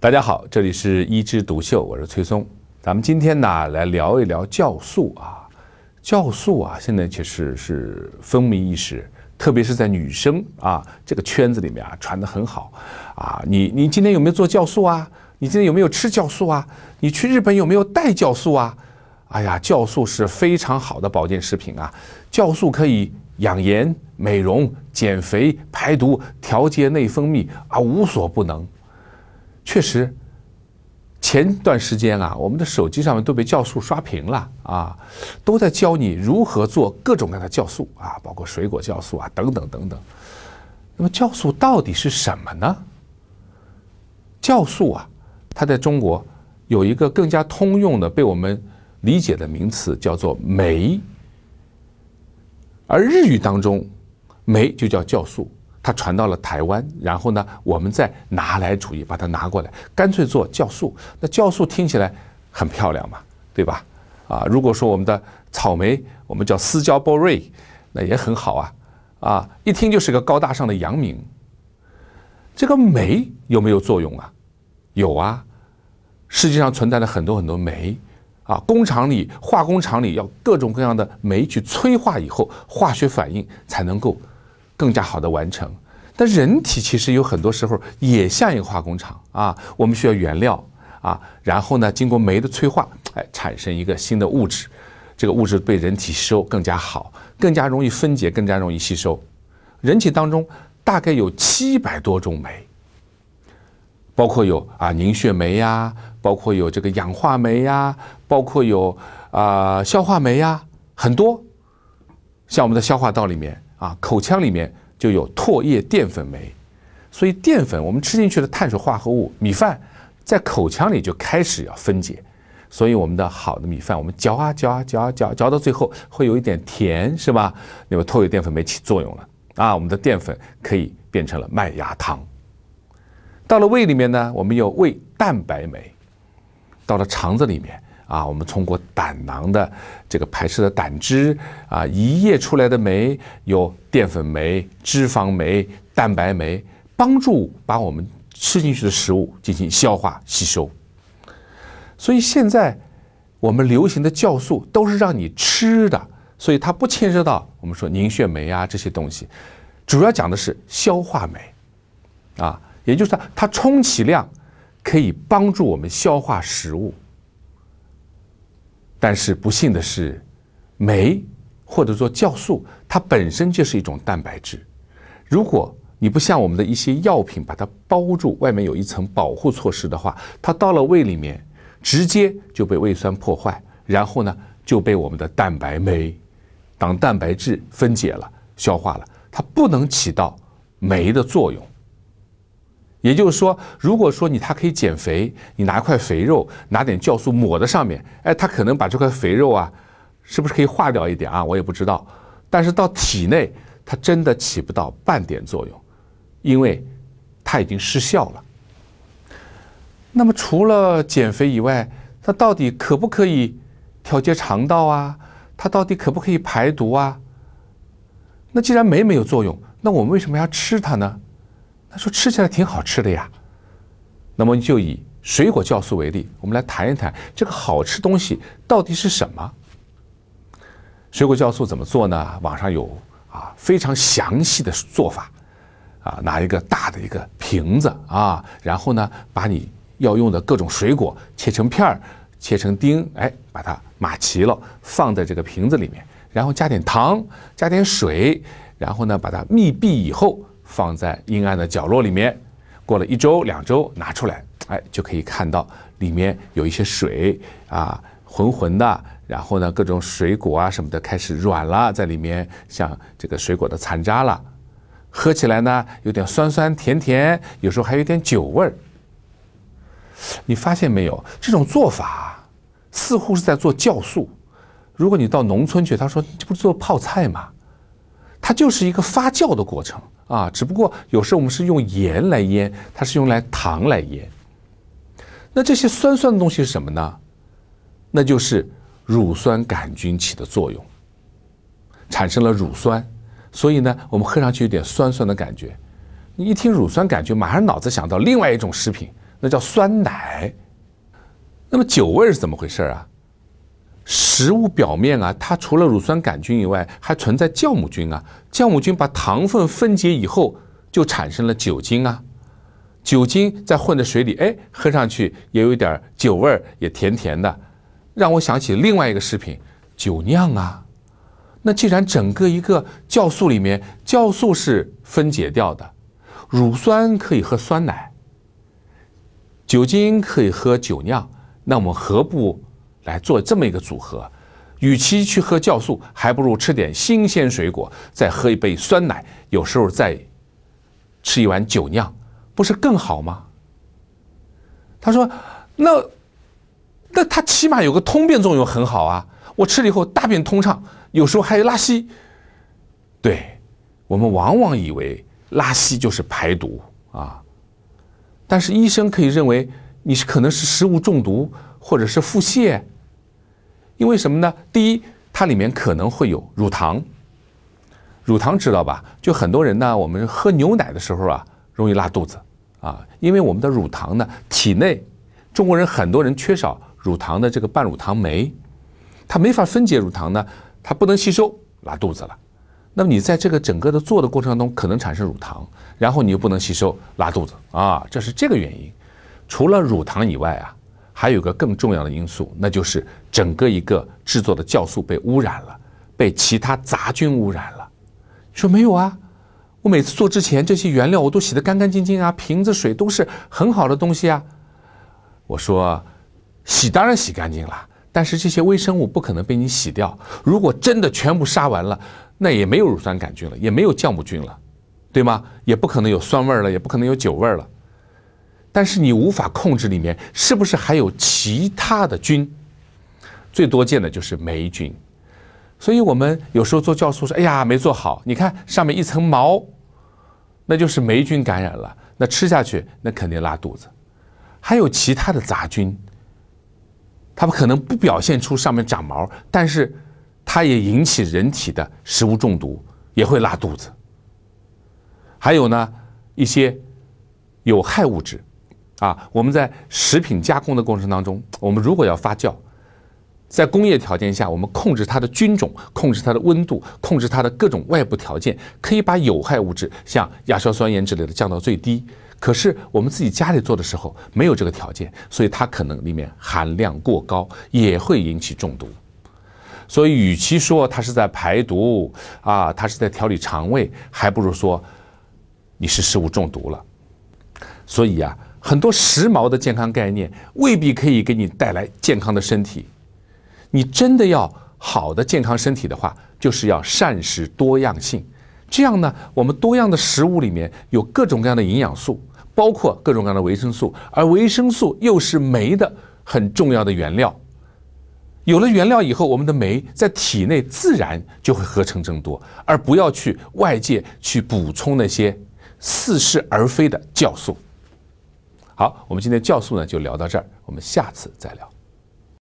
大家好，这里是一枝独秀，我是崔松。咱们今天呢来聊一聊酵素啊，酵素啊，现在其实是风靡一时，特别是在女生啊这个圈子里面啊传的很好啊。你你今天有没有做酵素啊？你今天有没有吃酵素啊？你去日本有没有带酵素啊？哎呀，酵素是非常好的保健食品啊，酵素可以养颜、美容、减肥、排毒、调节内分泌啊，无所不能。确实，前段时间啊，我们的手机上面都被酵素刷屏了啊，都在教你如何做各种各样的酵素啊，包括水果酵素啊，等等等等。那么酵素到底是什么呢？酵素啊，它在中国有一个更加通用的、被我们理解的名词，叫做酶。而日语当中，酶就叫酵素。它传到了台湾，然后呢，我们再拿来主义把它拿过来，干脆做酵素。那酵素听起来很漂亮嘛，对吧？啊，如果说我们的草莓，我们叫斯焦波瑞，那也很好啊。啊，一听就是个高大上的洋名。这个酶有没有作用啊？有啊，世界上存在了很多很多酶啊，工厂里、化工厂里要各种各样的酶去催化以后，化学反应才能够。更加好的完成，但人体其实有很多时候也像一个化工厂啊，我们需要原料啊，然后呢，经过酶的催化，哎，产生一个新的物质，这个物质被人体吸收更加好，更加容易分解，更加容易吸收。人体当中大概有七百多种酶，包括有啊凝血酶呀，包括有这个氧化酶呀，包括有啊消化酶呀，很多，像我们的消化道里面。啊，口腔里面就有唾液淀粉酶，所以淀粉我们吃进去的碳水化合物，米饭在口腔里就开始要分解，所以我们的好的米饭，我们嚼啊嚼啊嚼啊嚼，嚼到最后会有一点甜，是吧？那么唾液淀粉酶起作用了啊，我们的淀粉可以变成了麦芽糖。到了胃里面呢，我们有胃蛋白酶，到了肠子里面。啊，我们通过胆囊的这个排斥的胆汁啊，胰液出来的酶有淀粉酶、脂肪酶、蛋白酶，帮助把我们吃进去的食物进行消化吸收。所以现在我们流行的酵素都是让你吃的，所以它不牵涉到我们说凝血酶啊这些东西，主要讲的是消化酶啊，也就是它充其量可以帮助我们消化食物。但是不幸的是，酶或者说酵素，它本身就是一种蛋白质。如果你不像我们的一些药品把它包住，外面有一层保护措施的话，它到了胃里面，直接就被胃酸破坏，然后呢就被我们的蛋白酶当蛋白质分解了、消化了，它不能起到酶的作用。也就是说，如果说你它可以减肥，你拿块肥肉，拿点酵素抹在上面，哎，它可能把这块肥肉啊，是不是可以化掉一点啊？我也不知道。但是到体内，它真的起不到半点作用，因为它已经失效了。那么除了减肥以外，它到底可不可以调节肠道啊？它到底可不可以排毒啊？那既然酶没有作用，那我们为什么要吃它呢？他说吃起来挺好吃的呀，那么就以水果酵素为例，我们来谈一谈这个好吃东西到底是什么。水果酵素怎么做呢？网上有啊非常详细的做法，啊拿一个大的一个瓶子啊，然后呢把你要用的各种水果切成片儿，切成丁，哎把它码齐了，放在这个瓶子里面，然后加点糖，加点水，然后呢把它密闭以后。放在阴暗的角落里面，过了一周两周拿出来，哎，就可以看到里面有一些水啊，浑浑的。然后呢，各种水果啊什么的开始软了，在里面像这个水果的残渣了。喝起来呢，有点酸酸甜甜，有时候还有点酒味儿。你发现没有？这种做法似乎是在做酵素。如果你到农村去，他说这不是做泡菜吗？它就是一个发酵的过程。啊，只不过有时候我们是用盐来腌，它是用来糖来腌。那这些酸酸的东西是什么呢？那就是乳酸杆菌起的作用，产生了乳酸，所以呢，我们喝上去有点酸酸的感觉。你一听乳酸杆菌，马上脑子想到另外一种食品那叫酸奶。那么酒味是怎么回事啊？食物表面啊，它除了乳酸杆菌以外，还存在酵母菌啊。酵母菌把糖分分解以后，就产生了酒精啊。酒精在混在水里，哎，喝上去也有一点酒味儿，也甜甜的，让我想起另外一个食品——酒酿啊。那既然整个一个酵素里面，酵素是分解掉的，乳酸可以喝酸奶，酒精可以喝酒酿，那我们何不？来做这么一个组合，与其去喝酵素，还不如吃点新鲜水果，再喝一杯酸奶，有时候再吃一碗酒酿，不是更好吗？他说：“那那它起码有个通便作用，很好啊！我吃了以后大便通畅，有时候还有拉稀。对我们往往以为拉稀就是排毒啊，但是医生可以认为你是可能是食物中毒或者是腹泻。”因为什么呢？第一，它里面可能会有乳糖。乳糖知道吧？就很多人呢，我们喝牛奶的时候啊，容易拉肚子啊，因为我们的乳糖呢，体内中国人很多人缺少乳糖的这个半乳糖酶，它没法分解乳糖呢，它不能吸收，拉肚子了。那么你在这个整个的做的过程当中，可能产生乳糖，然后你又不能吸收，拉肚子啊，这是这个原因。除了乳糖以外啊。还有个更重要的因素，那就是整个一个制作的酵素被污染了，被其他杂菌污染了。说没有啊？我每次做之前，这些原料我都洗得干干净净啊，瓶子水都是很好的东西啊。我说，洗当然洗干净了，但是这些微生物不可能被你洗掉。如果真的全部杀完了，那也没有乳酸杆菌了，也没有酵母菌了，对吗？也不可能有酸味了，也不可能有酒味了。但是你无法控制里面是不是还有其他的菌，最多见的就是霉菌，所以我们有时候做酵素说，哎呀没做好，你看上面一层毛，那就是霉菌感染了，那吃下去那肯定拉肚子。还有其他的杂菌，它们可能不表现出上面长毛，但是它也引起人体的食物中毒，也会拉肚子。还有呢一些有害物质。啊，我们在食品加工的过程当中，我们如果要发酵，在工业条件下，我们控制它的菌种，控制它的温度，控制它的各种外部条件，可以把有害物质像亚硝酸盐之类的降到最低。可是我们自己家里做的时候没有这个条件，所以它可能里面含量过高，也会引起中毒。所以，与其说它是在排毒啊，它是在调理肠胃，还不如说你是食物中毒了。所以呀。很多时髦的健康概念未必可以给你带来健康的身体。你真的要好的健康身体的话，就是要膳食多样性。这样呢，我们多样的食物里面有各种各样的营养素，包括各种各样的维生素，而维生素又是酶的很重要的原料。有了原料以后，我们的酶在体内自然就会合成增多，而不要去外界去补充那些似是而非的酵素。好，我们今天酵素呢就聊到这儿，我们下次再聊。